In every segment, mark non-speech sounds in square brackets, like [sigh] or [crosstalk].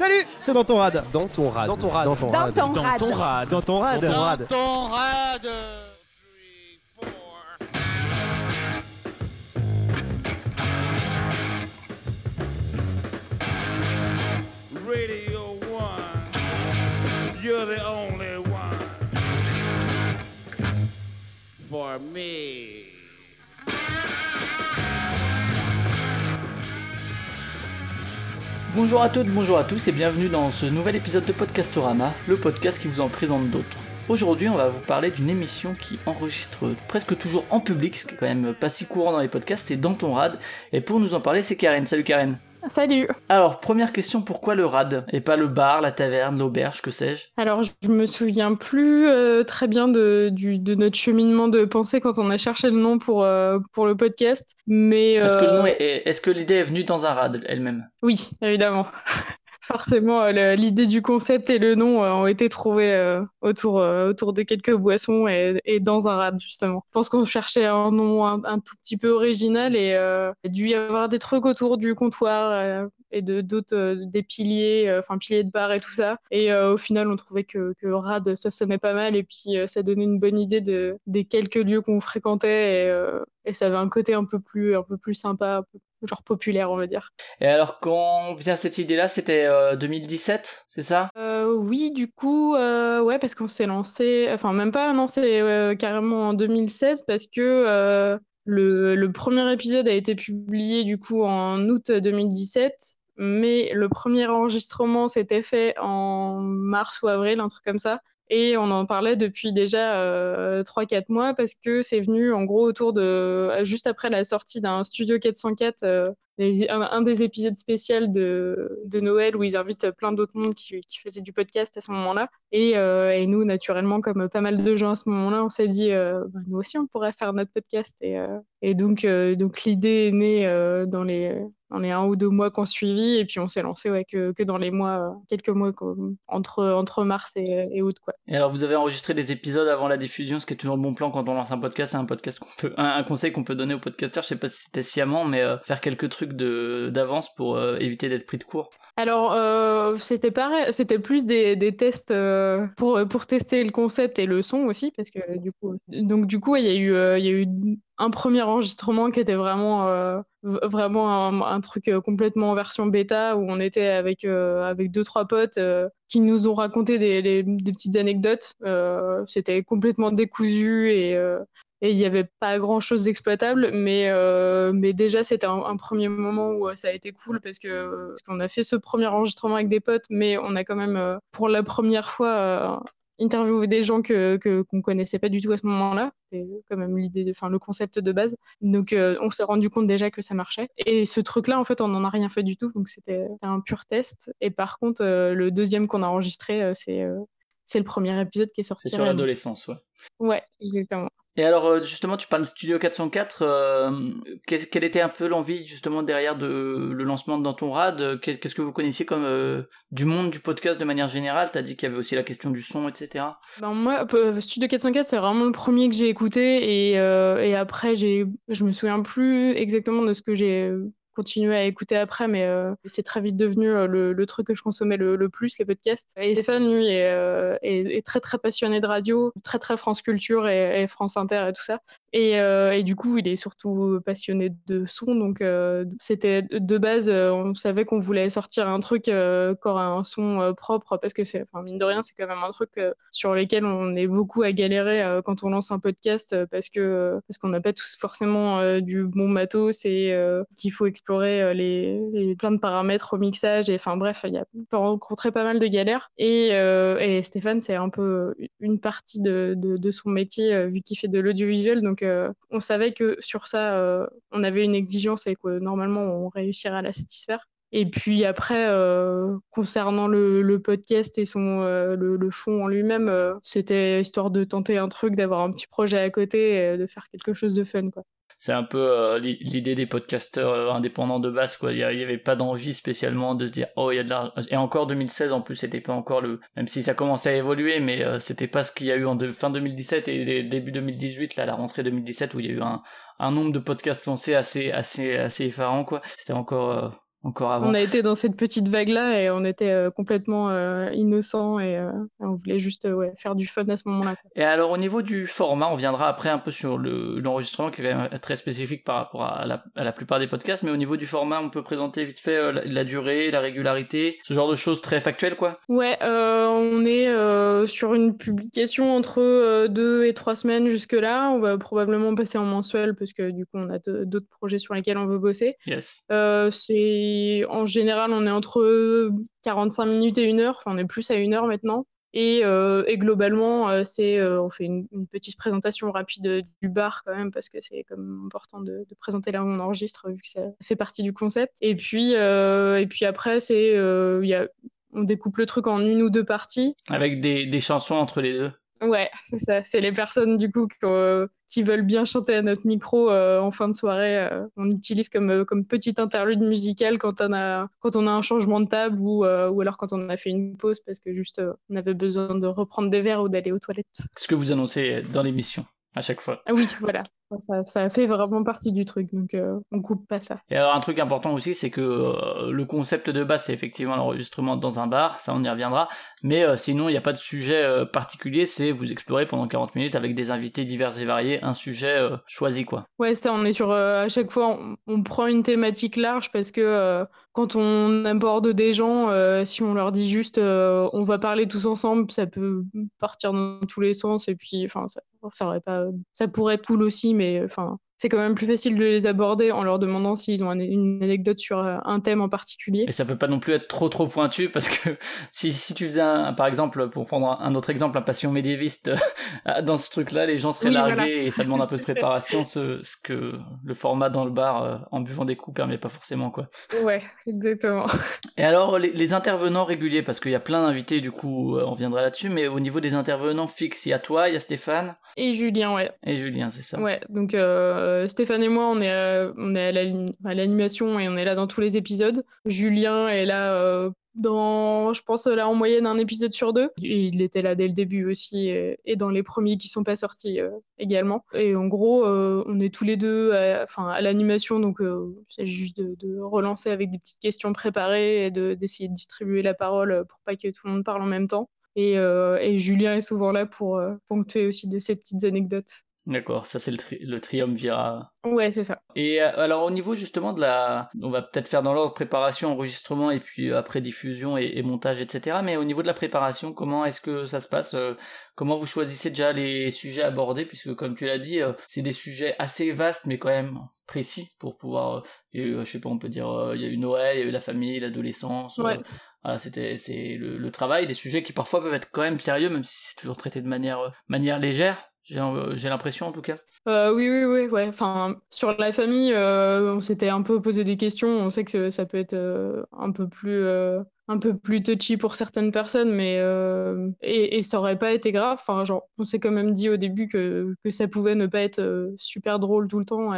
Salut, c'est dans ton rad. Dans ton rad. Dans ton rad. Dans ton Dans rad. Dans ton rad. Dans ton rad. Dans ton rad. Ton rad. Radio 1, you're the only one for me. Bonjour à toutes, bonjour à tous et bienvenue dans ce nouvel épisode de Podcastorama, le podcast qui vous en présente d'autres. Aujourd'hui, on va vous parler d'une émission qui enregistre presque toujours en public, ce qui est quand même pas si courant dans les podcasts, c'est Dans ton rad. Et pour nous en parler, c'est Karen. Salut Karen. Salut. Alors, première question, pourquoi le rad et pas le bar, la taverne, l'auberge, que sais-je? Alors, je me souviens plus euh, très bien de, du- de notre cheminement de pensée quand on a cherché le nom pour, euh, pour le podcast, mais Est-ce que, euh, nom est- est- est-ce que l'idée est venue dans un rad elle-même? Oui, évidemment. Forcément, euh, l'idée du concept et le nom euh, ont été trouvés euh, autour, autour de quelques boissons et, dans un rad, justement. Je pense qu'on cherchait un nom un, tout petit peu original et il a dû y avoir des trucs autour du comptoir et de d'autres, des piliers, enfin piliers de bar et tout ça. Et au final, on trouvait que, que rad, ça sonnait pas mal et puis ça donnait une bonne idée de, des quelques lieux qu'on fréquentait et, ça avait un côté un peu plus, un peu plus sympa, genre populaire, on va dire. Et alors, quand vient cette idée-là, c'était euh, 2017, c'est ça? Euh, oui, du coup, euh, ouais, parce qu'on s'est lancé, enfin même pas, non, c'est euh, carrément en 2016 parce que le, le premier épisode a été publié du coup en août 2017, mais le premier enregistrement s'était fait en mars ou avril, un truc comme ça. Et on en parlait depuis déjà euh, 3-4 mois parce que c'est venu en gros autour de juste après la sortie d'un Studio 404 euh, les- un, des épisodes spéciaux de, Noël où ils invitent plein d'autres mondes qui, faisaient du podcast à ce moment-là. Et, euh, et nous, naturellement, comme pas mal de gens à ce moment-là, on s'est dit, euh, bah, nous aussi, on pourrait faire notre podcast. Et, euh, donc, l'idée est née dans, les, dans les un ou deux mois qu'on suivi. Et puis, on s'est lancé ouais, que, que dans les mois, euh, quelques mois, quoi, entre, entre mars et, et août. Quoi. Et alors, vous avez enregistré des épisodes avant la diffusion, ce qui est toujours le bon plan quand on lance un podcast. C'est un podcast qu'on peut, un, un conseil qu'on peut donner aux podcasteurs. Je sais pas si c'était sciemment, mais euh, faire quelques trucs de d'avance pour euh, éviter d'être pris de court. Alors, euh, c'était pareil, c'était plus des, des tests pour, pour tester le concept et le son aussi, parce que du coup, donc du coup, il y a eu, il y a eu un premier enregistrement qui était vraiment, euh, vraiment un, truc euh, complètement en version bêta où on était avec, euh, avec deux, trois potes qui nous ont raconté des, petites anecdotes. C'était complètement décousu et, et il n'y avait pas grand chose d'exploitable, mais, mais déjà c'était un, premier moment où ça a été cool parce que parce qu'on a fait ce premier enregistrement avec des potes, mais on a quand même pour la première fois interviewé des gens que qu'on connaissait pas du tout à ce moment-là. C'est quand même l'idée, enfin le concept de base. Donc euh, on s'est rendu compte déjà que ça marchait. Et ce truc-là, en fait, on n'en a rien fait du tout, donc c'était un pur test. Et par contre, euh, le deuxième qu'on a enregistré, euh, c'est c'est le premier épisode qui est sorti. C'est sur l'adolescence, ouais. Ouais, exactement. Et alors, euh, justement, tu parles de Studio 404. euh, quelle était un peu l'envie, justement, derrière de, le lancement Dans ton rad euh, Qu'est- Qu'est-ce que vous connaissiez comme euh, du monde du podcast de manière générale? T'as dit qu'il y avait aussi la question du son, etc. Ben moi, peu- Studio 404, c'est vraiment le premier que j'ai écouté et, euh, et après, j'ai, je me souviens plus exactement de ce que j'ai continué à écouter après, mais euh, c'est très vite devenu euh, le, le truc que je consommais le, plus, les podcasts. Et Stéphane, lui, est, euh, très très passionné de radio, très très France Culture et France Inter et tout ça. Et, euh, et du coup, il est surtout passionné de son, donc euh, c'était de base, euh, on savait qu'on voulait sortir un truc qui aura un son propre, parce que enfin mine de rien, c'est quand même un truc sur lequel on est beaucoup à galérer quand on lance un podcast, parce que parce qu'on n'a pas tous forcément du bon matos et qu'il faut explorer les, les plein de paramètres au mixage. Et enfin bref, il y a rencontrer pas mal de galères. Et, et Stéphane, c'est un peu une partie de, de, de son métier vu qu'il fait de l'audiovisuel, donc euh, on savait que sur ça, euh, on avait une exigence et que normalement on réussirait à la satisfaire. Et puis après, euh, concernant le, podcast et son euh, le, fond en lui-même, euh, c'était histoire de tenter un truc, d'avoir un petit projet à côté, et de faire quelque chose de fun. C'est un peu euh, li- l'idée des podcasteurs euh, indépendants de base, quoi. Il y, avait pas d'envie spécialement de se dire, oh, il y a de l'argent. Et encore 2016, en plus, c'était pas encore le, même si ça commençait à évoluer, mais euh, c'était pas ce qu'il y a eu en fin 2017 et dé- début 2018, là, la rentrée 2017, où il y a eu un, un nombre de podcasts lancés assez, assez, assez effarant, quoi. C'était encore, encore avant. On a été dans cette petite vague-là et on était euh, complètement euh, innocents et euh, on voulait juste euh, ouais, faire du fun à ce moment-là. Et alors au niveau du format, on viendra après un peu sur le- l'enregistrement qui est quand même très spécifique par rapport à la, à la plupart des podcasts, mais au niveau du format, on peut présenter vite fait la, la durée, la régularité, ce genre de choses très factuelles quoi. Ouais, on est sur une publication entre deux et trois semaines jusque-là. On va probablement passer en mensuel parce que du coup, on a d'autres projets sur lesquels on veut bosser. Yes. Euh, en général, on est entre 45 minutes et une heure. Enfin, on est plus à une heure maintenant. Et, euh, globalement, euh, c'est, euh, on fait une, petite présentation rapide du bar quand même parce que c'est comme important de, de présenter là où on enregistre vu que ça fait partie du concept. Et puis, et puis après, c'est, il y a, on découpe le truc en une ou deux parties. Avec des, des chansons entre les deux. Ouais, c'est ça. C'est les personnes du coup qui, euh, qui veulent bien chanter à notre micro euh, en fin de soirée. euh, on utilise comme, comme petite interlude musicale quand on a, quand on a un changement de table ou, euh, ou alors quand on a fait une pause parce que juste on avait besoin de reprendre des verres ou d'aller aux toilettes. Ce que vous annoncez dans l'émission à chaque fois. Ah oui, voilà. Ça, ça fait vraiment partie du truc, donc euh, on coupe pas ça. Et alors un truc important aussi, c'est que euh, le concept de base, c'est effectivement l'enregistrement dans un bar, ça on y reviendra, mais euh, sinon il n'y a pas de sujet euh, particulier, c'est vous explorer pendant 40 minutes avec des invités divers et variés, un sujet choisi quoi. Ouais, ça, on est sur. à chaque fois, on, on prend une thématique large parce que quand on aborde des gens, si on leur dit juste on va parler tous ensemble, ça peut partir dans tous les sens et puis, enfin, ça, ça aurait pas. Ça pourrait être cool aussi, mais enfin, c'est quand même plus facile de les aborder en leur demandant s'ils ont un- une anecdote sur euh, un thème en particulier. Et ça peut pas non plus être trop trop pointu parce que [laughs] si, si tu faisais un, par exemple, pour prendre un, autre exemple, un passion médiéviste euh, [laughs] dans ce truc-là, les gens seraient Oui, largués voilà. et ça demande un peu de [laughs] préparation, ce, ce que le format dans le bar euh, en buvant des coups permet pas forcément quoi. Ouais, exactement. Et alors les, les intervenants réguliers, parce qu'il y a plein d'invités, du coup on reviendra là-dessus, mais au niveau des intervenants fixes, il y a toi, il y a Stéphane Et Julien, ouais. et Julien, c'est ça. Ouais, donc euh, Stéphane et moi, on est, est à l'animation et on est là dans tous les épisodes. Julien est là euh, dans, je pense, là en moyenne un épisode sur deux. Il était là dès le début aussi et, dans les premiers qui sont pas sortis euh, également. Et en gros, euh, on est tous les deux à, à l'animation, donc euh, c'est juste de, de relancer avec des petites questions préparées et de- d'essayer de distribuer la parole pour pas que tout le monde parle en même temps. Et, euh, Julien est souvent là pour euh, ponctuer aussi de ces petites anecdotes. D'accord, ça c'est le, tri- le triumvirat. Ouais, c'est ça. Et euh, alors au niveau justement de la... On va peut-être faire dans l'ordre préparation, enregistrement et puis euh, après diffusion et, et montage, etc. Mais au niveau de la préparation, comment est-ce que ça se passe euh, Comment vous choisissez déjà les sujets abordés Puisque comme tu l'as dit, euh, c'est des sujets assez vastes mais quand même précis pour pouvoir... euh, euh, je sais pas, on peut dire, euh, il y a eu Noël, il y a eu la famille, l'adolescence. euh, Ouais. voilà, c'était c'est le, le travail, des sujets qui parfois peuvent être quand même sérieux, même si c'est toujours traité de manière, euh, manière légère. J'ai euh, j'ai l'impression en tout cas. Euh, oui, oui, oui, ouais. Enfin, sur la famille, euh, on s'était un peu posé des questions. On sait que ça peut être un peu plus, un peu plus touchy pour certaines personnes, mais et, ça aurait pas été grave. Enfin, genre, on s'est quand même dit au début que, que ça pouvait ne pas être super drôle tout le temps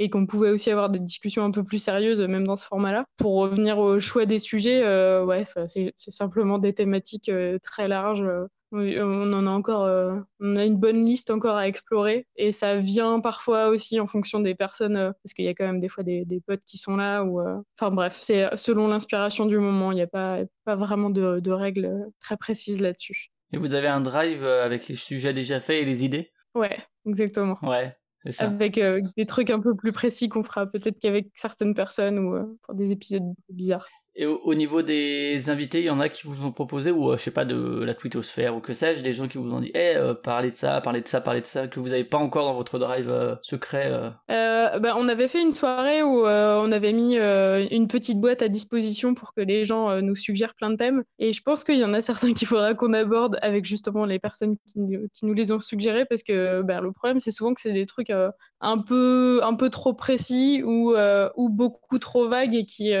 et, qu'on pouvait aussi avoir des discussions un peu plus sérieuses, même dans ce format-là. Pour revenir au choix des sujets, euh, ouais, c'est simplement des thématiques très larges. Euh, oui, on en a encore, euh, on a une bonne liste encore à explorer et ça vient parfois aussi en fonction des personnes euh, parce qu'il y a quand même des fois des, des potes qui sont là ou, euh, enfin bref, c'est selon l'inspiration du moment. Il n'y a pas, pas vraiment de, de règles très précises là-dessus. Et vous avez un drive avec les sujets déjà faits et les idées? Ouais, exactement. Ouais, c'est ça. Avec des trucs un peu plus précis qu'on fera peut-être qu'avec certaines personnes ou pour des épisodes bizarres. Et au, au niveau des invités, il y en a qui vous ont proposé, ou euh, je sais pas, de la twittosphère ou que sais-je, des gens qui vous ont dit, eh, euh, parlez de ça, parlez de ça, parlez de ça, que vous avez pas encore dans votre drive euh, secret. bah, on avait fait une soirée où on avait mis une petite boîte à disposition pour que les gens nous suggèrent plein de thèmes. Et je pense qu'il y en a certains [laughs] qu'il faudra qu'on aborde avec justement les personnes qui, nous- les ont suggérés parce que bah, le problème, c'est souvent que c'est des trucs un, peu, un peu trop précis ou, ou beaucoup trop vagues et qui,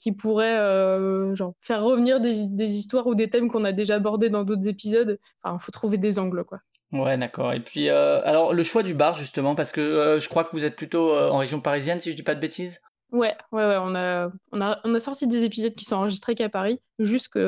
qui pourraient euh, genre, faire revenir des, des histoires ou des thèmes qu'on a déjà abordés dans d'autres épisodes. Enfin, faut trouver des angles, quoi. Ouais, d'accord. Et puis, euh, alors, le choix du bar, justement, parce que euh, je crois que vous êtes plutôt en région parisienne, si je dis pas de bêtises. Ouais, ouais, ouais, on a, on a, on a sorti des épisodes qui sont enregistrés qu'à Paris, jusque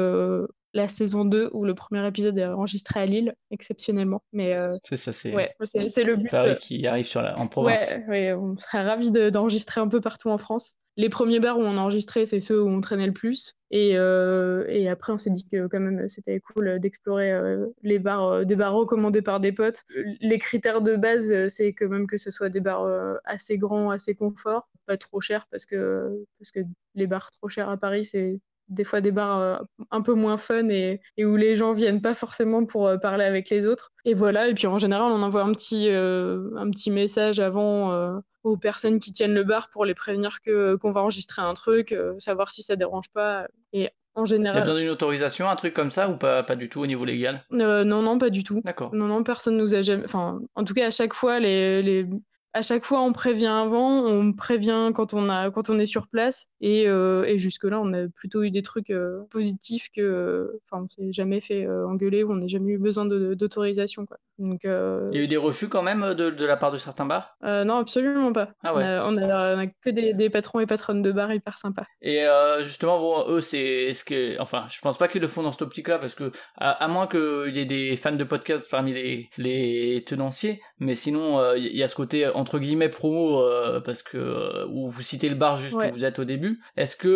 la saison 2 où le premier épisode est enregistré à Lille, exceptionnellement. Mais euh, C'est ça, c'est ouais, le but. Paris euh, qui arrive sur la, en province. Ouais, ouais, on serait ravis de- d'enregistrer un peu partout en France. les premiers bars où on enregistrait, c'est ceux où on traînait le plus. Et, euh, et après, on s'est dit que quand même, c'était cool d'explorer euh, les bars, des bars recommandés par des potes. Les critères de base, c'est quand même que ce soit des bars assez grands, assez confort, pas trop chers, parce que, parce que les bars trop chers à Paris, c'est des fois des bars un peu moins fun et, et, où les gens viennent pas forcément pour parler avec les autres. Et voilà, et puis en général, on envoie un petit, un petit message avant aux personnes qui tiennent le bar pour les prévenir que qu'on va enregistrer un truc, euh, savoir si ça dérange pas. Et en général. Il y a besoin d'une autorisation, un truc comme ça, ou pas, pas du tout au niveau légal? Euh, Non, non, pas du tout. D'accord. Non, non, personne nous a jamais. Enfin, en tout cas, à chaque fois, les, les à chaque fois, on prévient avant, on prévient quand on, a, quand on est sur place. Et, euh, et jusque-là, on a plutôt eu des trucs euh, positifs que. Enfin, on s'est jamais fait euh, engueuler ou on n'a jamais eu besoin d'autorisation. Donc, Il y a eu des refus quand même de, de la part de certains bars? Non, absolument pas. Ah ouais. on, a, on, a, que des, des, patrons et patronnes de bars hyper sympas. Et justement, bon, eux, c'est ce que. Enfin, je pense pas qu'ils le font dans cette optique-là parce que, à, moins qu'il y ait des fans de podcast parmi les, les tenanciers, mais sinon, il y a ce côté entre guillemets promo euh, parce que euh, où vous citez le bar juste où vous êtes au début. Est-ce que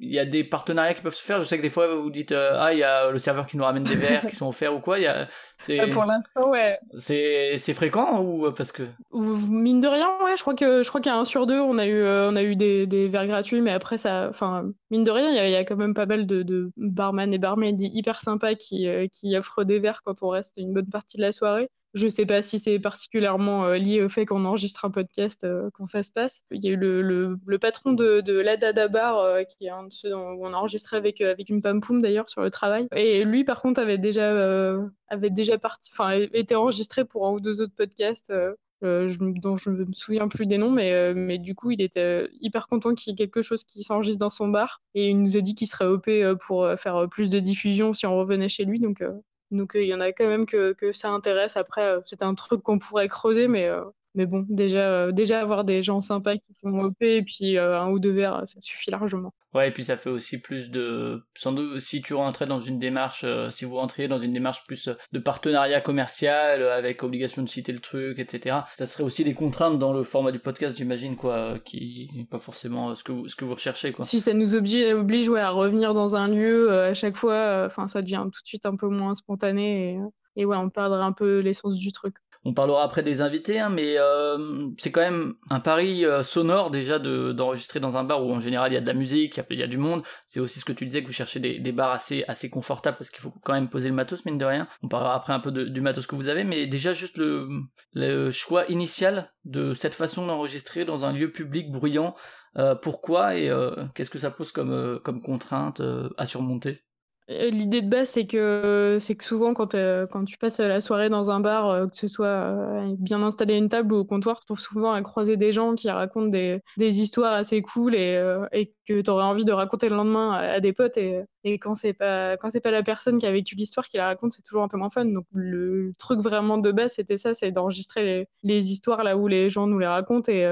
il euh, y a des partenariats qui peuvent se faire? Je sais que des fois vous dites ah il y a le serveur qui nous ramène des verres qui sont offerts ou quoi? Il y a pour l'instant ouais. C'est c'est fréquent ou parce que mine de rien ouais je crois que je crois qu'il y a un sur deux on a eu on a eu des, des verres gratuits mais après ça enfin mine de rien il y, a quand même pas mal de, de barman et barmaids hyper sympas qui qui offrent des verres quand on reste une bonne partie de la soirée. Je ne sais pas si c'est particulièrement euh, lié au fait qu'on enregistre un podcast euh, quand ça se passe. Il y a eu le, patron de, de l'Adada Bar, euh, qui est un de ceux où on a enregistré avec, avec une pam-poum d'ailleurs sur le travail. Et lui, par contre, avait déjà, avait déjà parti, été enregistré pour un ou deux autres podcasts. dont je ne me souviens plus des noms, mais, mais du coup, il était hyper content qu'il y ait quelque chose qui s'enregistre dans son bar. Et il nous a dit qu'il serait OP pour faire plus de diffusion si on revenait chez lui. Donc, donc euh, il y en a quand même que, que ça intéresse. Après, euh, c'est un truc qu'on pourrait creuser, mais euh, mais bon, déjà, déjà avoir des gens sympas qui sont OP et puis un ou deux verres, ça suffit largement. Ouais, et puis ça fait aussi plus de. Sans doute, si tu rentrais dans une démarche, euh, si vous rentriez dans une démarche plus de partenariat commercial, euh, avec obligation de citer le truc, etc., ça serait aussi des contraintes dans le format du podcast, j'imagine, quoi, euh, qui n'est pas forcément ce que, vous, ce que vous recherchez, quoi. Si ça nous oblige, oblige ouais, à revenir dans un lieu à chaque fois, enfin, ça devient tout de suite un peu moins spontané et, et ouais, on perdrait un peu l'essence du truc. On parlera après des invités, hein, mais euh, c'est quand même un pari euh, sonore déjà d'enregistrer dans un bar où en général il y a de la musique, il y, a du monde. C'est aussi ce que tu disais que vous cherchez des, bars assez confortables parce qu'il faut quand même poser le matos mine de rien. On parlera après un peu du matos que vous avez, mais déjà juste le, le choix initial de cette façon d'enregistrer dans un lieu public bruyant. Euh, pourquoi et qu'est-ce que ça pose comme comme contrainte à surmonter? L'idée de base, c'est que, c'est que souvent, quand, euh, quand tu passes la soirée dans un bar, euh, que ce soit bien installé à une table ou au comptoir, tu trouves souvent à croiser des gens qui racontent des, des histoires assez cool et, et que tu aurais envie de raconter le lendemain à, des potes. Et, et quand c'est pas, quand c'est pas la personne qui a vécu l'histoire qui la raconte, c'est toujours un peu moins fun. Donc, le truc vraiment de base, c'était ça, c'est d'enregistrer les, histoires là où les gens nous les racontent. Et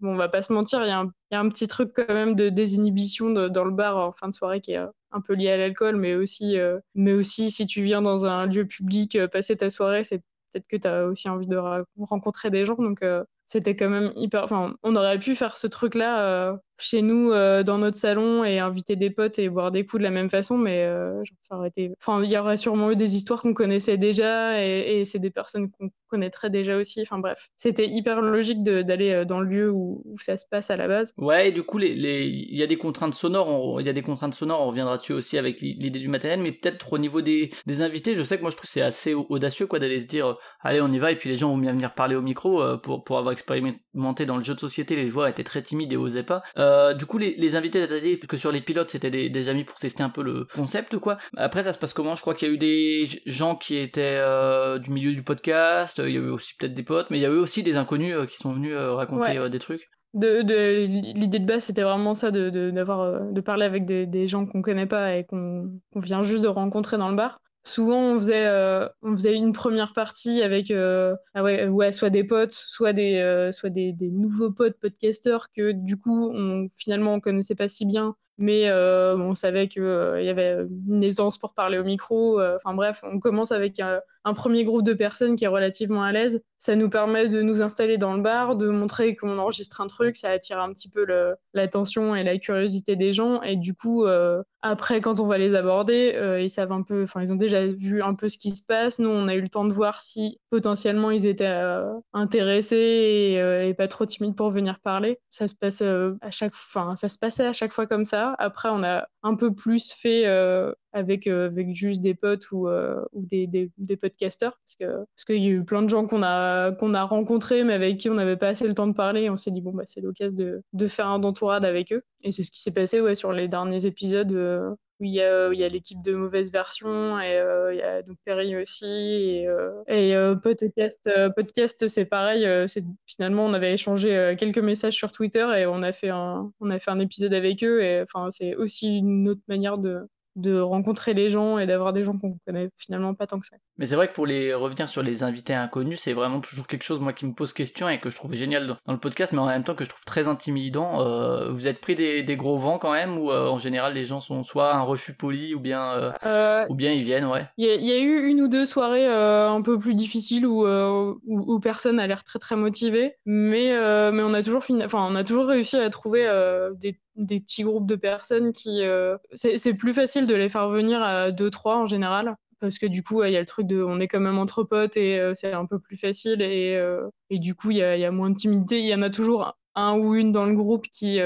bon, on va pas se mentir, il y, a un petit truc quand même de désinhibition dans le bar en fin de soirée qui est un peu lié à l'alcool, mais aussi, euh, mais aussi si tu viens dans un lieu public, euh, passer ta soirée, c'est peut-être que tu as aussi envie de rencontrer des gens. Donc, euh, c'était quand même hyper. Enfin, on aurait pu faire ce truc-là chez nous euh, dans notre salon et inviter des potes et boire des coups de la même façon mais euh, ça aurait été enfin il y aurait sûrement eu des histoires qu'on connaissait déjà et, c'est des personnes qu'on connaîtrait déjà aussi. Enfin bref c'était hyper logique d'aller euh, dans le lieu où, ça se passe à la base. Ouais et du coup les il y a des contraintes sonores il y a des contraintes sonores on reviendra dessus aussi avec l'idée du matériel mais peut-être au niveau des, des invités je sais que moi je trouve c'est assez audacieux quoi d'aller se dire allez on y va et puis les gens vont bien venir parler au micro pour pour avoir expérimenté dans le jeu de société les voix étaient très timides et osaient pas du coup, les, les invités, dit que sur les pilotes, c'était des, des, amis pour tester un peu le concept, quoi. Après, ça se passe comment? Je crois qu'il y a eu des gens qui étaient euh, du milieu du podcast, il y a eu aussi peut-être des potes, mais il y a eu aussi des inconnus euh, qui sont venus raconter des trucs. De, de l'idée de base, c'était vraiment ça, de, de, de, parler avec des, des gens qu'on connaît pas et qu'on vient juste de rencontrer dans le bar souvent on faisait euh, on faisait une première partie avec euh, ah soit des potes soit des euh, soit nouveaux potes podcasters que du coup on finalement on connaissait pas si bien mais on savait qu'il y avait une aisance pour parler au micro. Enfin bref, on commence avec un, premier groupe de personnes qui est relativement à l'aise. Ça nous permet de nous installer dans le bar, de montrer qu'on enregistre un truc, ça attire un petit peu l'attention et la curiosité des gens. Et du coup, après, quand on va les aborder, ils savent un peu, enfin ils ont déjà vu un peu ce qui se passe. Nous, on a eu le temps de voir si potentiellement ils étaient intéressés et, pas trop timides pour venir parler. Ça se passe à chaque, enfin ça se passait à chaque fois comme ça. Après, on a un peu plus fait euh, avec, euh, avec juste des potes ou, euh, des, des, podcasters. Parce qu'il parce qu'il y a eu plein de gens qu'on a, rencontrés, mais avec qui on n'avait pas assez le temps de parler. on s'est dit, bon, bah, c'est l'occasion de, faire un entourade avec eux. Et c'est ce qui s'est passé sur les derniers épisodes où il y a, a l'équipe de mauvaise version et il y a donc Perry aussi et, et podcast podcast c'est pareil c'est finalement on avait échangé quelques messages sur Twitter et on a fait un on a fait un épisode avec eux et enfin c'est aussi une autre manière de de rencontrer les gens et d'avoir des gens qu'on connaît finalement pas tant que ça. Mais c'est vrai que pour les revenir sur les invités inconnus, c'est vraiment toujours quelque chose moi qui me pose question et que je trouve génial dans, le podcast, mais en même temps que je trouve très intimidant. Euh, vous êtes pris des, des, gros vents quand même, ou euh, en général les gens sont soit un refus poli ou bien euh, ou bien ils viennent, ouais. Il y, y, a eu une ou deux soirées un peu plus difficiles où, où, où personne a l'air très très motivé, mais mais on a toujours fini, enfin on a toujours réussi à trouver des des petits groupes de personnes qui. Euh, c'est plus facile de les faire venir à 2-3 en général. Parce que du coup, il y a le truc de. On est quand même entre potes et euh, c'est un peu plus facile. Et, euh, et du coup, il y a, y a, moins de timidité. Il y en a toujours un ou une dans le groupe qui,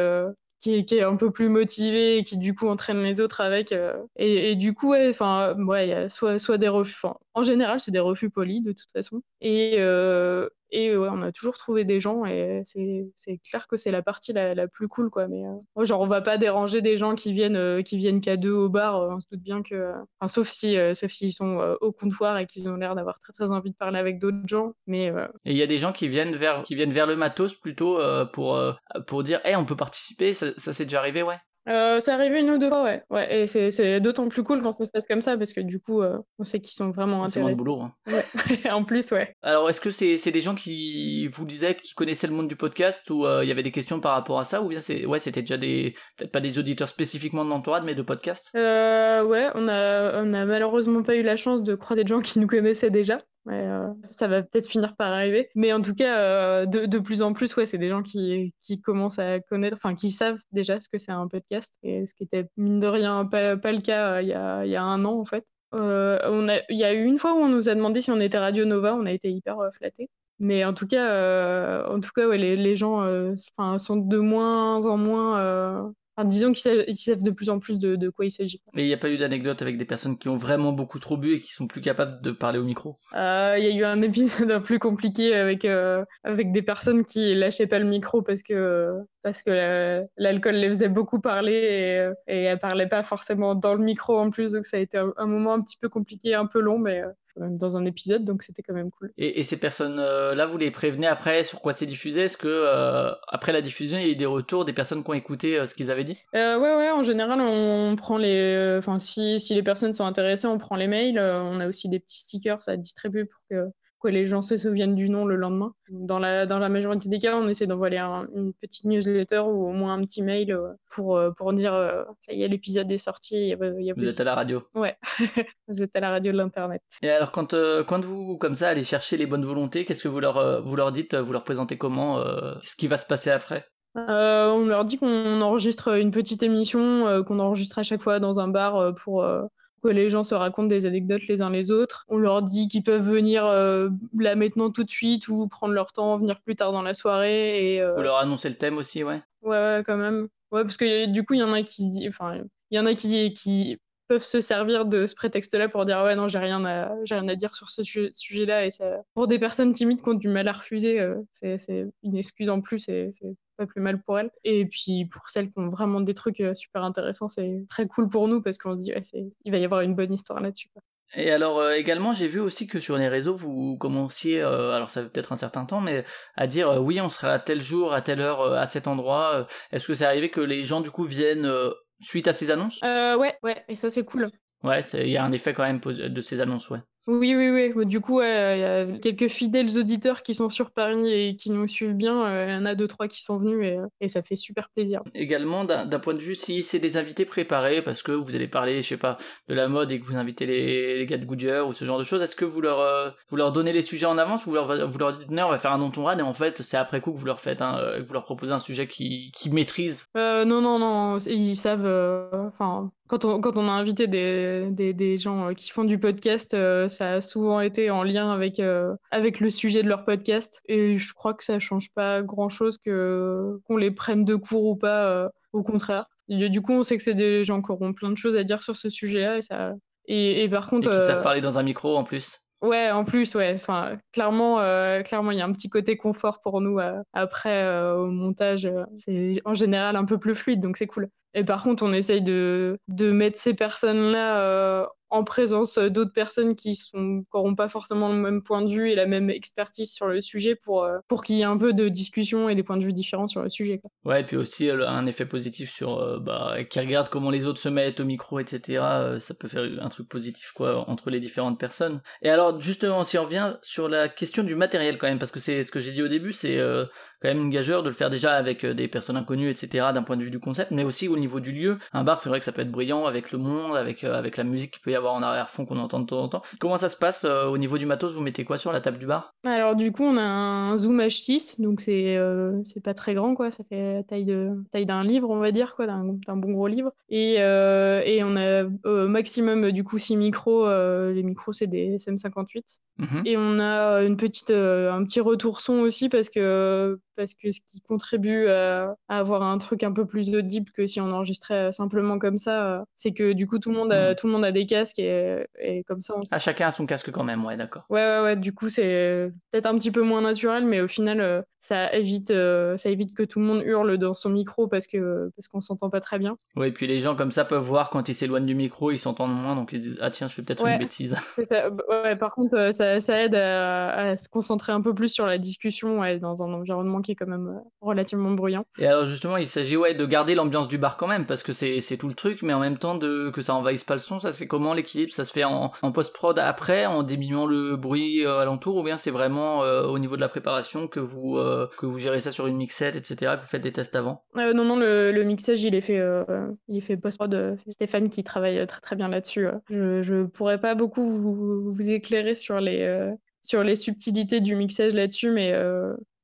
qui est, un peu plus motivé et qui du coup entraîne les autres avec. et, du coup, ouais, enfin, ouais, y a soit, soit des refus. En général, c'est des refus polis de toute façon. Et, ouais, on a toujours trouvé des gens et c'est clair que c'est la partie la, plus cool, quoi. Mais euh, genre, on va pas déranger des gens qui viennent, euh, qui viennent qu'à deux au bar. Euh, on se doute bien que, sauf si, sauf s'ils sont au comptoir et qu'ils ont l'air d'avoir très très envie de parler avec d'autres gens. Mais et il y a des gens qui viennent vers, qui viennent vers le matos plutôt pour pour dire, hey, on peut participer. Ça, ça s'est déjà arrivé, ouais. Euh, c'est arrivé une ou deux fois, ouais. ouais et c'est d'autant plus cool quand ça se passe comme ça, parce que du coup, euh, on sait qu'ils sont vraiment intéressés. C'est moins de boulot. Hein. Ouais. [laughs] en plus, ouais. Alors, est-ce que c'est des gens qui vous disaient qu'ils connaissaient le monde du podcast, ou euh, il y avait des questions par rapport à ça, ou bien c'est ouais, c'était déjà des peut-être pas des auditeurs spécifiquement de l'entourage, mais de podcast euh, Ouais, on a on a malheureusement pas eu la chance de croiser des gens qui nous connaissaient déjà. Ouais, euh, ça va peut-être finir par arriver. Mais en tout cas, euh, de, de, plus en plus, ouais, c'est des gens qui, qui commencent à connaître, enfin, qui savent déjà ce que c'est un podcast. Et ce qui était, mine de rien, pas, pas le cas euh, il y, a, y, a, un an, en fait. il y a eu une fois où on nous a demandé si on était Radio Nova, on a été hyper flattés. Mais en tout cas, en tout cas ouais, les, les gens sont de moins en moins disons qu'ils savent, de plus en plus de, quoi il s'agit. Mais il n'y a pas eu d'anecdote avec des personnes qui ont vraiment beaucoup trop bu et qui sont plus capables de parler au micro? Euh, Il y a eu un [laughs] épisode un peu compliqué avec, euh, avec des personnes qui lâchaient pas le micro parce que, parce que l'alcool les faisait beaucoup parler et, et elles parlaient pas forcément dans le micro en plus. Donc ça a été un, un moment un petit peu compliqué, un peu long, mais euh, même dans un épisode, donc c'était quand même cool. Et, et ces personnes-là, vous les prévenez après sur quoi c'est diffusé? Est-ce que euh, après la diffusion, il y a eu des retours des personnes qui ont écouté euh, ce qu'ils avaient dit? Euh, Ouais, ouais. En général, on prend les, enfin si, si les personnes sont intéressées, on prend les mails. on a aussi des petits stickers à distribuer pour que que les gens se souviennent du nom le lendemain. Dans la, dans la majorité des cas, on essaie d'envoyer une petite newsletter ou au moins un petit mail euh, pour, euh, pour dire euh, ça y est, l'épisode est sorti. vous êtes à la radio. Ouais, [laughs] vous êtes à la radio de l'Internet. Et alors, quand, quand vous, comme ça, allez chercher les bonnes volontés, qu'est-ce que vous leur, vous leur dites Vous leur présentez comment Ce qui va se passer après? On leur dit qu'on enregistre une petite émission qu'on enregistre à chaque fois dans un bar pour, que les gens se racontent des anecdotes les uns les autres. On leur dit qu'ils peuvent venir euh, là maintenant tout de suite ou prendre leur temps, venir plus tard dans la soirée. Et, euh... Ou leur annoncer le thème aussi, ouais. Ouais, ouais quand même. Ouais, parce que du coup, il y en a qui, enfin, il y en a qui, qui peuvent se servir de ce prétexte-là pour dire ouais non j'ai rien à j'ai rien à dire sur ce sujet-là et ça pour des personnes timides qui ont du mal à refuser euh, c'est une excuse en plus et c'est pas plus mal pour elles et puis pour celles qui ont vraiment des trucs euh, super intéressants c'est très cool pour nous parce qu'on se dit ouais, il va y avoir une bonne histoire là-dessus et alors euh, également, j'ai vu aussi que sur les réseaux, vous commenciez, alors ça fait peut-être un certain temps, mais à dire oui, on sera à tel jour, à telle heure, à cet endroit. Est-ce que c'est arrivé que les gens du coup viennent suite à ces annonces? Euh, Ouais, ouais, et ça c'est cool. Ouais, il y a un effet quand même de ces annonces, ouais. Oui, oui, oui. Du coup, il y a quelques fidèles auditeurs qui sont sur Paris et qui nous suivent bien. Euh, Il y en a deux, trois qui sont venus et, euh, et ça fait super plaisir. Également, d'un point de vue, si c'est des invités préparés, parce que vous allez parler, je sais pas, de la mode et que vous invitez les, les gars de Goodyear ou ce genre de choses, est-ce que vous leur, euh, vous leur donnez les sujets en avance ou vous leur, vous leur dites, non, on va faire un non ton rad et en fait, c'est après coup que vous leur faites, hein, que vous leur proposez un sujet qui, qui maîtrise? Euh, non, non, non, ils savent. Enfin, quand on, quand on a invité des, des, des gens euh, qui font du podcast, euh, ça a souvent été en lien avec, euh, avec le sujet de leur podcast. Et je crois que ça change pas grand-chose que qu'on les prenne de court ou pas, euh, au contraire. Et du coup, on sait que c'est des gens qui auront plein de choses à dire sur ce sujet-là. Et, ça... et, et par et contre. qui euh, savent parler dans un micro en plus Ouais, en plus, ouais. Enfin, clairement, euh, clairement, il y a un petit côté confort pour nous euh, après euh, au montage. euh, c'est en général un peu plus fluide, donc c'est cool. Et par contre, on essaye de, de mettre ces personnes-là euh, en présence d'autres personnes qui n'auront pas forcément le même point de vue et la même expertise sur le sujet pour euh, pour qu'il y ait un peu de discussion et des points de vue différents sur le sujet. quoi. Ouais, et puis aussi euh, un effet positif sur, euh, bah, qui regarde comment les autres se mettent au micro, etc. euh, ça peut faire un truc positif, quoi, entre les différentes personnes. Et alors, justement, si on revient sur la question du matériel, quand même, parce que c'est ce que j'ai dit au début, c'est euh, quand même une gageure de le faire déjà avec euh, des personnes inconnues, etc., d'un point de vue du concept, mais aussi au niveau du lieu. Un bar, c'est vrai que ça peut être bruyant avec le monde, avec, euh, avec la musique qu'il peut y avoir en arrière-fond qu'on entend de temps en temps. Comment ça se passe euh, au niveau du matos? Vous mettez quoi sur la table du bar? Alors du coup, on a un Zoom H6, donc c'est euh, c'est pas très grand quoi, ça fait la taille de taille d'un livre on va dire quoi, d'un bon gros livre. Et euh, et on a euh, maximum du coup six micros, les micros c'est des SM58. Mhm. Et on a une petite un petit retour son aussi parce que parce que ce qui contribue à, à avoir un truc un peu plus audible que si on enregistrait simplement comme ça, c'est que du coup tout le monde a, Mhm. tout le monde a des casques et, et comme ça on Ah, chacun a son casque quand même, ouais, d'accord. Ouais, ouais, ouais, du coup, c'est peut-être un petit peu moins naturel, mais au final, euh, ça évite, euh, ça évite que tout le monde hurle dans son micro parce que parce qu'on s'entend pas très bien. Ouais, et puis les gens comme ça peuvent voir quand ils s'éloignent du micro, ils s'entendent moins, donc ils disent Ah tiens, je fais peut-être Ouais. une bêtise. [laughs] Ça. Ouais, par contre, euh, ça, ça aide à, à se concentrer un peu plus sur la discussion ouais, dans un environnement qui est quand même relativement bruyant. Et alors justement, il s'agit ouais de garder l'ambiance du bar quand même, parce que c'est c'est tout le truc, mais en même temps de que ça envahisse pas le son. Ça c'est comment l'équilibre Ça se fait en, en post prod après, en diminuant le bruit euh, alentour, ou bien c'est vraiment euh, au niveau de la préparation que vous euh, que vous gérez ça sur une mixette, etc. Que vous faites des tests avant? Non, non, le, mixage, il est fait, il est fait post-prod. C'est Stéphane qui travaille très très bien là-dessus. Je, je pourrais pas beaucoup vous, éclairer sur les, sur les subtilités du mixage là-dessus, mais,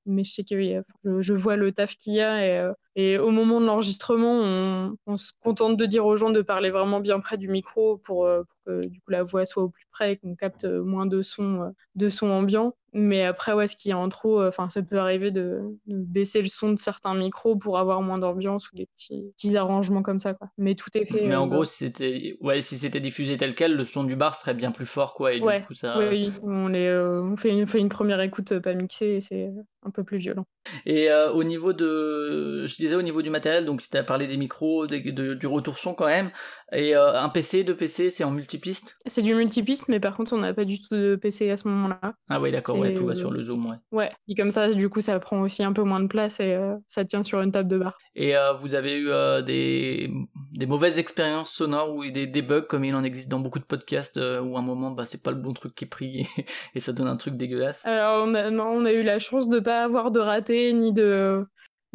mais je sais que je, vois le taf qu'il y a et, et au moment de l'enregistrement, on, on se contente de dire aux gens de parler vraiment bien près du micro pour, euh, pour que du coup la voix soit au plus près et qu'on capte euh, moins de sons euh, de son ambiant. Mais après, ouais, ce qui est en trop, enfin, ça peut arriver de, de baisser le son de certains micros pour avoir moins d'ambiance ou des petits, petits arrangements comme ça, quoi. Mais tout est fait. Mais euh, en gros, si c'était ouais, si c'était diffusé tel quel, le son du bar serait bien plus fort, quoi. Et Ouais, du coup, ça. oui, oui, on, les, euh, on, fait une, on fait une première écoute pas mixée et c'est un peu plus violent. Et euh, au niveau de, je au niveau du matériel, donc tu as parlé des micros, des- de- du retour son quand même. Et euh, un PC, deux PC, c'est en multipiste? C'est du multipiste, mais par contre, on n'a pas du tout de PC à ce moment-là. Ah oui, d'accord, ouais, tout va euh, sur le zoom, ouais. Ouais, et comme ça, du coup, ça prend aussi un peu moins de place et euh, ça tient sur une table de bar. Et euh, vous avez eu des, des mauvaises expériences sonores ou des, des bugs comme il en existe dans beaucoup de podcasts où à un moment bah, c'est pas le bon truc qui est pris et, [laughs] et ça donne un truc dégueulasse? Alors, on a, non, on a eu la chance de pas avoir de raté ni de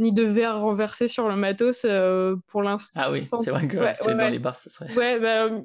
ni de verre renversé sur le matos euh, pour l'instant. Ah oui, c'est vrai que Ouais, c'est ouais, dans ouais. les bars, ça serait. Ouais, bah, euh,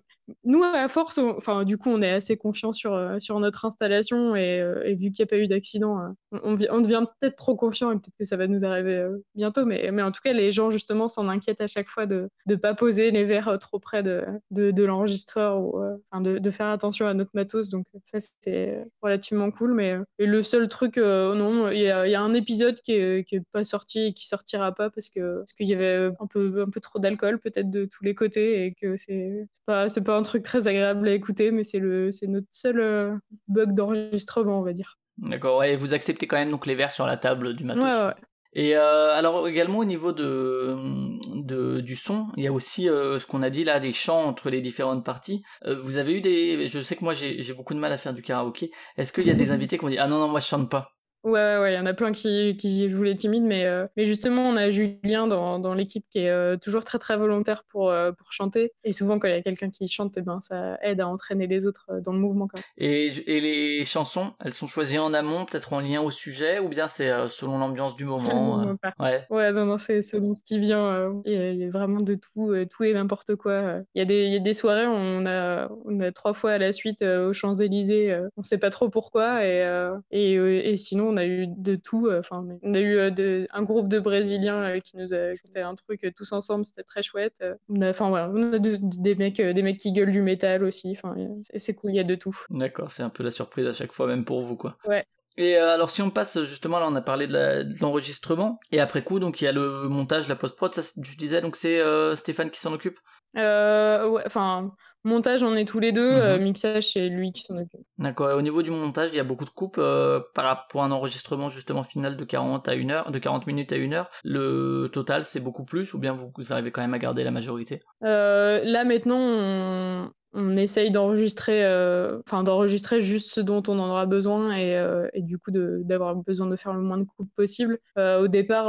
nous, à force, on- enfin, du coup, on est assez confiant sur, euh, sur notre installation et, et vu qu'il n'y a pas eu d'accident, on, on vi- on devient peut-être trop confiant et peut-être que ça va nous arriver bientôt. Mais, mais en tout cas, les gens, justement, s'en inquiètent à chaque fois de ne pas poser les verres trop près de, de, de l'enregistreur ou enfin, de, de faire attention à notre matos. Donc, ça, c'est relativement cool. Mais et le seul truc, euh, non, il y a, il y a un épisode qui est, qui est pas sorti et qui sortira pas parce que parce qu'il y avait un peu un peu trop d'alcool peut-être de tous les côtés et que c'est pas c'est pas un truc très agréable à écouter, mais c'est le c'est notre seul euh, bug d'enregistrement, on va dire. D'accord, ouais, vous acceptez quand même donc les verres sur la table du ouais, ouais. Et euh, alors également au niveau de, de du son, il y a aussi euh, ce qu'on a dit là, des chants entre les différentes parties. Euh, vous avez eu des, je sais que moi j'ai j'ai beaucoup de mal à faire du karaoké. Est-ce qu'il y a des [laughs] invités qui ont dit ah non non moi je chante pas. Ouais, ouais, il y en a plein qui, qui jouent les timides, mais, euh, mais justement, on a Julien dans, dans l'équipe qui est euh, toujours très, très volontaire pour, euh, pour chanter. Et souvent, quand il y a quelqu'un qui chante, eh ben, ça aide à entraîner les autres dans le mouvement. Quand même. Et, et les chansons, elles sont choisies en amont, peut-être en lien au sujet, ou bien c'est selon l'ambiance du moment Ouais. Ouais, non, non, c'est selon ce qui vient. Il y, a vraiment de tout, tout et n'importe quoi. Il y, a des, il y a des soirées, on a, on a trois fois à la suite aux Champs-Élysées, on sait pas trop pourquoi, et, et, et sinon, on a eu de tout. Euh, enfin, on a eu euh, un groupe de Brésiliens euh, qui nous a fait un truc tous ensemble, c'était très chouette. On a, enfin voilà, on a des mecs, des mecs qui gueulent du métal aussi. Enfin, c'est cool, il y a de tout. D'accord, c'est un peu la surprise à chaque fois, même pour vous, quoi. Ouais. Et alors si on passe justement là on a parlé de l'enregistrement et après coup donc il y a le montage, la post prod, ça je disais donc c'est Stéphane qui s'en occupe. Euh, ouais, enfin, montage, on est tous les deux. Euh, mhm. mixage, c'est lui qui s'en occupe. D'accord. Au niveau du montage, il y a beaucoup de coupes euh, par rapport à un enregistrement justement final de 40 à 1 heure, de 40 minutes à 1 heure. Le total, c'est beaucoup plus ou bien vous, vous, arrivez quand même à garder la majorité? Là maintenant, on, on essaye d'enregistrer euh, enfin d'enregistrer juste ce dont on en aura besoin et, euh, du coup d'avoir besoin de faire le moins de coupes possible. Euh, au départ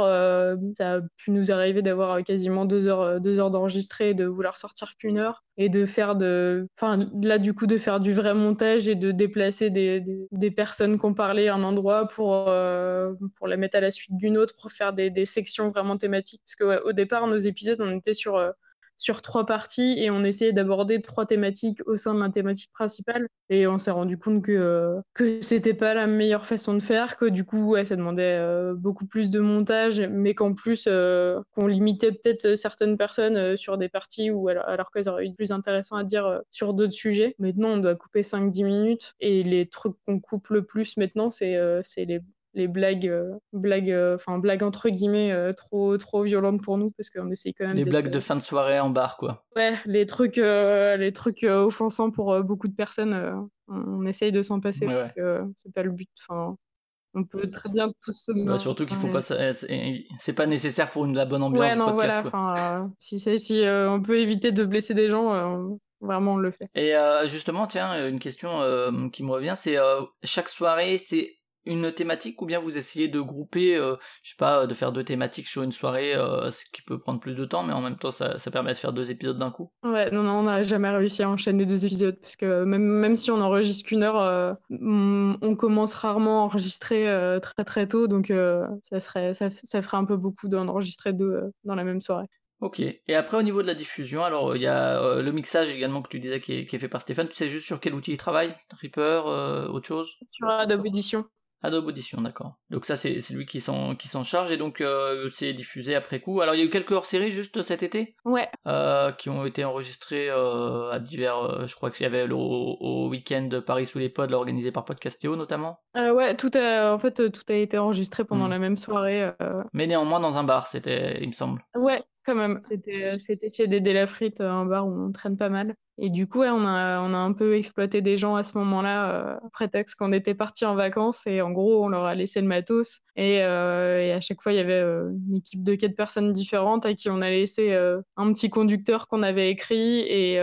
ça a pu nous arriver d'avoir quasiment deux heures deux heures d'enregistrer et de vouloir sortir qu'une heure et de faire de enfin là du coup de faire du vrai montage et de déplacer des, des, personnes qu'on parlait à un endroit pour pour la mettre à la suite d'une autre pour faire des, des sections vraiment thématiques. Parce que au départ nos épisodes on était sur sur trois parties et on essayait d'aborder trois thématiques au sein de la thématique principale. Et on s'est rendu compte que, euh, que c'était pas la meilleure façon de faire, que du coup, ouais, ça demandait euh, beaucoup plus de montage, mais qu'en plus, euh, qu'on limitait peut-être certaines personnes sur des parties où, alors, alors qu'elles auraient eu plus intéressant à dire sur d'autres sujets. Maintenant, on doit couper 5-10 minutes et les trucs qu'on coupe le plus maintenant, c'est les les blagues, euh, blagues, euh, enfin blagues entre guillemets euh, trop trop violentes pour nous parce qu'on essaye quand même. Les blagues de fin de soirée en bar quoi. Ouais, les trucs, les trucs offensants pour beaucoup de personnes, on, essaye de s'en passer parce que c'est pas le but. Enfin, on peut très bien tous se. Bah, surtout qu'il faut pas, c'est pas nécessaire pour une la bonne ambiance. Ouais, non, voilà. Enfin, si si on peut éviter de blesser des gens. Vraiment, on le fait. Et justement, tiens, une question qui me revient, c'est chaque soirée, c'est une thématique ou bien vous essayez de grouper, euh, je sais pas, de faire deux thématiques sur une soirée, euh, ce qui peut prendre plus de temps, mais en même temps ça, ça permet de faire deux épisodes d'un coup? Ouais, non, non, on n'a jamais réussi à enchaîner deux épisodes, parce que même, même si on enregistre qu'une heure, euh, on commence rarement à enregistrer très très tôt, donc ça, serait, ça, ça, ferait un peu beaucoup d'enregistrer deux dans la même soirée. Ok. Et après, au niveau de la diffusion, alors il y a le mixage également que tu disais qui est, qui est, fait par Stéphane. Tu sais juste sur quel outil il travaille? Reaper, autre chose? Sur Adobe Edition. Adobe Audition, d'accord. Donc ça, c'est lui qui s'en qui s'en charge et donc euh, c'est diffusé après coup. Alors il y a eu quelques hors-séries juste cet été? Ouais. Euh, qui ont été enregistrés euh, à divers. je crois qu'il y avait le, au, week-end Paris sous les pods, organisé par Podcastéo notamment. ouais, tout a en fait tout a été enregistré pendant hmm. la même soirée. Mais néanmoins dans un bar, c'était, il me semble. Ouais, quand même. C'était c'était chez Dédé Lafrite, un bar où on traîne pas mal. Et du coup, on, a, un peu exploité des gens à ce moment-là, euh, prétexte qu'on était partis en vacances et en gros, on leur a laissé le matos. Et, euh, à chaque fois, il y avait euh, une équipe de quatre personnes différentes à qui on a laissé euh, un petit conducteur qu'on avait écrit et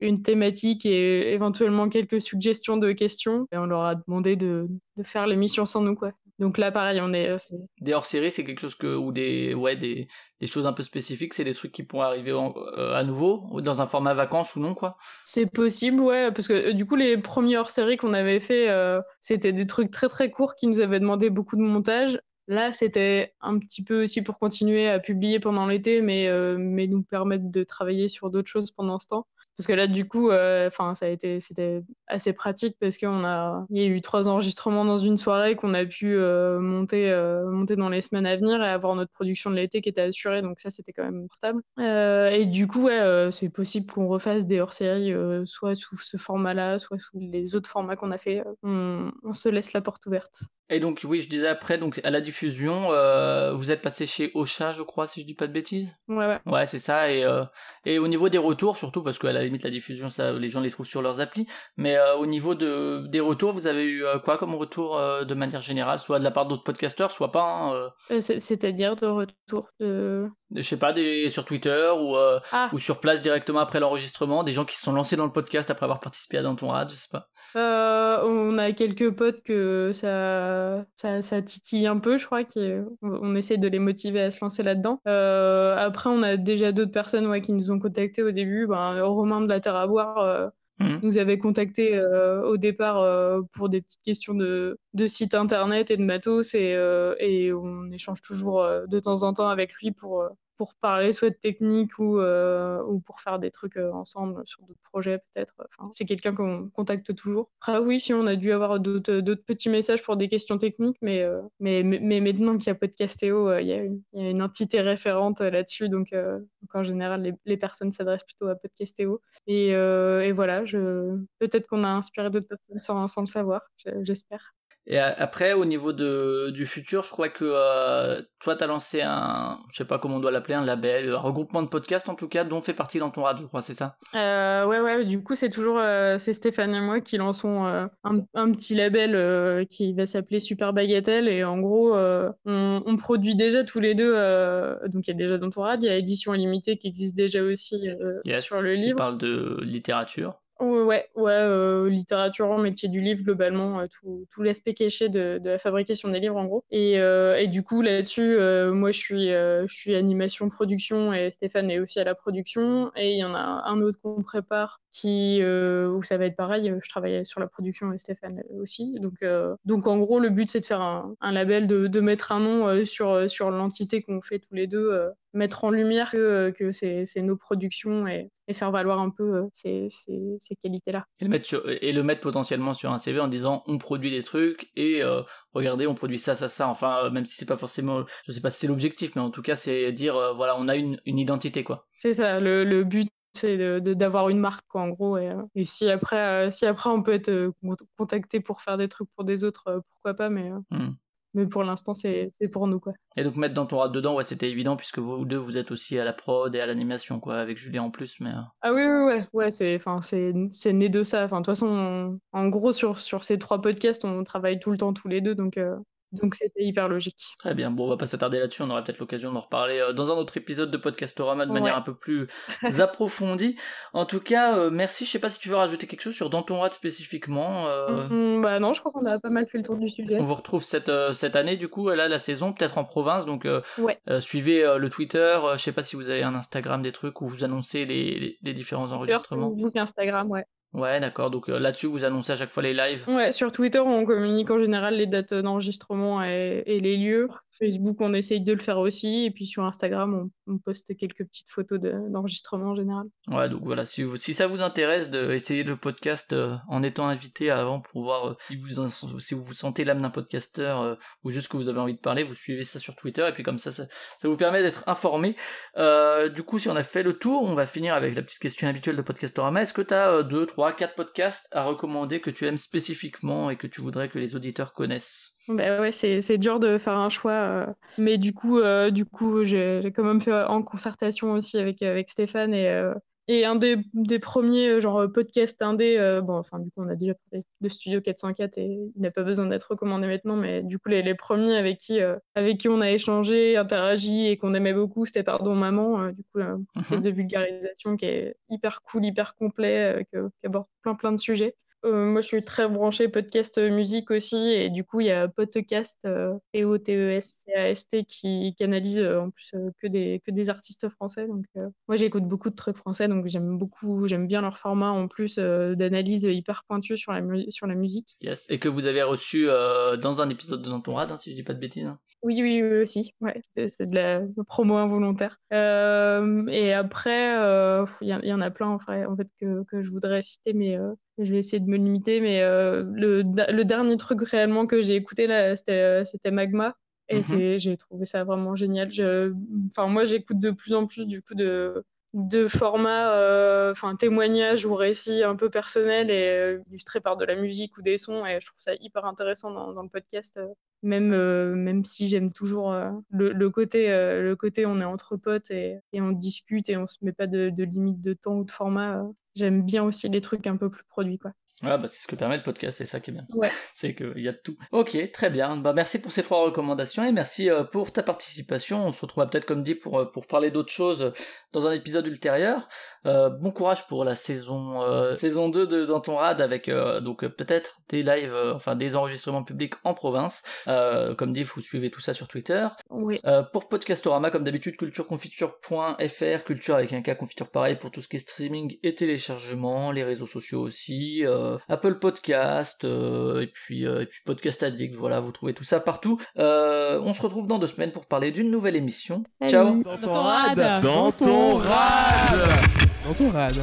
une thématique et éventuellement quelques suggestions de questions. Et on leur a demandé de, de faire l'émission sans nous, quoi. Donc là, pareil, on est. Des hors-séries, c'est quelque chose que ou des ouais des, des choses un peu spécifiques, c'est des trucs qui pourraient arriver à nouveau ou dans un format vacances ou non quoi. C'est possible, ouais, parce que du coup les premiers hors-séries qu'on avait fait, c'était des trucs très très courts qui nous avaient demandé beaucoup de montage. Là, c'était un petit peu aussi pour continuer à publier pendant l'été, mais, mais nous permettre de travailler sur d'autres choses pendant ce temps. Parce que là, du coup, euh, enfin, ça a été, c'était assez pratique parce qu'on a, il y a eu trois enregistrements dans une soirée qu'on a pu euh, monter, euh, monter dans les semaines à venir et avoir notre production de l'été qui était assurée. Donc ça, c'était quand même portable. et du coup, ouais, c'est possible qu'on refasse des hors-séries, soit sous ce format-là, soit sous les autres formats qu'on a fait. On, on, se laisse la porte ouverte. Et donc, oui, je disais après, donc à la diffusion, vous êtes passé chez Ocha, je crois, si je dis pas de bêtises? Ouais, ouais. Ouais, c'est ça. Et, et au niveau des retours, surtout parce qu'à la limite la diffusion, ça, les gens les trouvent sur leurs applis. Mais euh, au niveau de des retours, vous avez eu euh, quoi comme retour euh, de manière générale, soit de la part d'autres podcasteurs, soit pas. hein, c'est- C'est-à-dire de retour de. je sais pas, des sur Twitter ou Ah, ou sur place directement après l'enregistrement, des gens qui se sont lancés dans le podcast après avoir participé à Dans ton rad, je sais pas. on a quelques potes que ça, ça, ça titille un peu, je crois, qui, on, essaie de les motiver à se lancer là-dedans. Après, on a déjà d'autres personnes ouais, qui nous ont contactés au début. Ben, Romain de la Terre à boire euh, Mhm. nous avait contactés euh, au départ euh, pour des petites questions de, de site internet et de matos et, et on échange toujours de temps en temps avec lui pour, pour parler soit de technique ou, euh, ou pour faire des trucs euh, ensemble sur d'autres projets peut-être. C'est quelqu'un qu'on contacte toujours. Après oui, si on a dû avoir d'autres d'autres petits messages pour des questions techniques, mais, euh, mais, mais, maintenant qu'il y a Podcastéo, euh, il y, a une- il y a une entité référente euh, là-dessus, donc, euh, donc en général les, personnes s'adressent plutôt à Podcastéo. Et, euh, et voilà, peut-être qu'on a inspiré d'autres personnes sans, sans le savoir, je- j'espère. Et après, au niveau de, du futur, je crois que euh, toi, t'as lancé un, je sais pas comment on doit l'appeler, un label, un regroupement de podcasts en tout cas, dont fait partie dans ton rad, je crois, c'est ça? Euh, ouais, ouais, du coup, c'est toujours euh, c'est Stéphane et moi qui lançons euh, un, un petit label euh, qui va s'appeler Super Bagatelle. Et en gros, on, on produit déjà tous les deux. donc, il y a déjà dans ton rad, il y a Édition Illimitée qui existe déjà aussi Yes, sur le livre. parle de littérature. Ouais, ouais, euh, littérature, métier du livre, globalement, euh, tout, tout l'aspect caché de, de la fabrication des livres, en gros. Et, euh, et du coup, là-dessus, euh, moi, je suis, euh, je suis animation production et Stéphane est aussi à la production. Et il y en a un autre qu'on prépare qui, où ça va être pareil, je travaille sur la production et Stéphane aussi. Donc, donc en gros, le but, c'est de faire un, un label, de, de mettre un nom sur, sur l'entité qu'on fait tous les deux, mettre en lumière que, que c'est nos productions et, et faire valoir un peu euh, ces, ces, ces qualités-là. Et le, mettre sur, et le mettre potentiellement sur un CV en disant on produit des trucs et euh, regardez on produit ça ça ça enfin euh, même si c'est pas forcément je sais pas si c'est l'objectif mais en tout cas c'est dire euh, voilà on a une, une identité quoi C'est ça, le, le but c'est d'avoir une marque quoi, en gros et, et si après euh, si après on peut être con- contacté pour faire des trucs pour des autres pourquoi pas mais Hmm. Mais pour l'instant c'est c'est pour nous quoi. Et donc mettre dans ton rad dedans ouais c'était évident puisque vous deux vous êtes aussi à la prod et à l'animation quoi avec Julien en plus mais euh, ah oui oui ouais. Ouais c'est enfin c'est c'est né de ça. Enfin de toute façon on- en gros sur sur ces trois podcasts on travaille tout le temps tous les deux donc euh, donc c'était hyper logique Très bien, bon on va pas s'attarder là-dessus, on aura peut-être l'occasion d'en reparler euh, dans un autre épisode de Podcastorama de manière un peu plus [laughs] approfondie. En tout cas, euh, merci, je sais pas si tu veux rajouter quelque chose sur Dans ton rad spécifiquement. euh, Mm, bah non je crois qu'on a pas mal fait le tour du sujet On vous retrouve cette, cette année, du coup, là, la saison, peut-être en province. Donc, Ouais. suivez le Twitter. je sais pas si vous avez un Instagram, des trucs où vous annoncez les, les, les différents enregistrements. Facebook Instagram ouais Ouais, d'accord. Donc euh, là-dessus, vous annoncez à chaque fois les lives. Ouais, sur Twitter, on communique en général les dates d'enregistrement et, et les lieux. Facebook, on essaye de le faire aussi. Et puis sur Instagram, on, on poste quelques petites photos de- d'enregistrement en général. Ouais, donc voilà, si, vous, si ça vous intéresse d'essayer le podcast euh, en étant invité avant pour voir euh, si, vous en- si vous vous sentez l'âme d'un podcasteur ou juste que vous avez envie de parler, vous suivez ça sur Twitter et puis comme ça, ça, ça vous permet d'être informé. Du coup, si on a fait le tour, on va finir avec la petite question habituelle de Podcastorama. Est-ce que tu as 2, 3, 4 podcasts à recommander que tu aimes spécifiquement et que tu voudrais que les auditeurs connaissent Bah ouais, c'est dur de faire un choix. euh, mais du coup, euh, du coup j'ai j'ai quand même fait en concertation aussi avec, avec Stéphane. Et, euh, et un des, des premiers, euh, genre podcast indé, euh, bon, enfin, du coup, on a déjà parlé de Studio 404 et il n'a pas besoin d'être recommandé maintenant. Mais du coup, les, les premiers avec qui, euh, avec qui on a échangé, interagi et qu'on aimait beaucoup, c'était Pardon Maman. euh, du coup, un podcast de vulgarisation qui est hyper cool, hyper complet, qui aborde plein, plein de sujets. Euh, moi, je suis très branchée podcast euh, musique aussi, et du coup, il y a Podcast, euh, P-O-T-E-S-C-A-S-T, qui, qui analyse euh, en plus que, des, que des artistes français. Donc, moi, j'écoute beaucoup de trucs français, donc j'aime beaucoup, j'aime bien leur format en plus d'analyse hyper pointue sur la, sur la musique. Yes. Et que vous avez reçu dans un épisode de Dans ton rad, hein, si je dis pas de bêtises. hein. Oui, oui, oui aussi. Ouais, c'est de la promo involontaire. Euh, et après, euh, il y, en- il y en a plein en fait, en fait que, que je voudrais citer, mais euh, je vais essayer de me limiter. Mais euh, le, le dernier truc réellement que j'ai écouté là, c'était euh, Magma. Et Mhm. j'ai trouvé ça vraiment génial. Je, moi, j'écoute de plus en plus du coup de, de formats, euh, enfin, témoignages ou récits un peu personnels et euh, illustrés par de la musique ou des sons. Et je trouve ça hyper intéressant dans, dans le podcast. euh, même, même si j'aime toujours le, le côté, le côté on est entre potes et, et on discute et on se met pas de, de limite de temps ou de format. J'aime bien aussi les trucs un peu plus produits, quoi. Ah bah c'est ce que permet le podcast, c'est ça qui est bien. Ouais. [laughs] c'est qu'il y a de tout. Ok, très bien. Bah merci pour ces trois recommandations et merci euh, pour ta participation. On se retrouvera peut-être comme dit pour, euh, pour parler d'autres choses dans un épisode ultérieur. Euh, bon courage pour la saison euh, saison 2 de Dans ton rad avec euh, donc peut-être des lives, enfin des enregistrements publics en province. comme dit, vous suivez tout ça sur Twitter. Oui. pour Podcastorama, comme d'habitude, cultureconfiture.fr, culture avec un cas confiture pareil pour tout ce qui est streaming et téléchargement, les réseaux sociaux aussi. Apple Podcast, et puis et puis Podcast Addict, voilà, vous trouvez tout ça partout. on se retrouve dans deux semaines pour parler d'une nouvelle émission. Ciao. Dans ton rad. Dans ton rad. Dans ton rad.